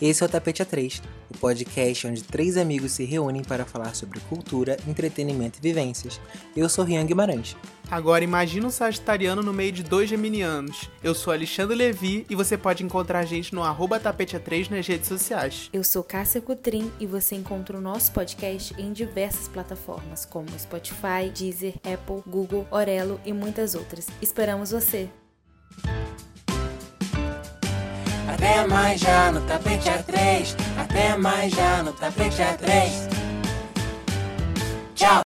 Esse é o Tapete A3, o podcast onde três amigos se reúnem para falar sobre cultura, entretenimento e vivências. Eu sou Rian Guimarães. Agora imagina um sagitariano no meio de dois geminianos. Eu sou Alexandre Levi e você pode encontrar a gente no arroba tapete 3 nas redes sociais. Eu sou Cássia Cutrim e você encontra o nosso podcast em diversas plataformas como Spotify, Deezer, Apple, Google, Orelo e muitas outras. Esperamos você! Até mais já no tapete A3. Até mais já no tapete A3. Tchau!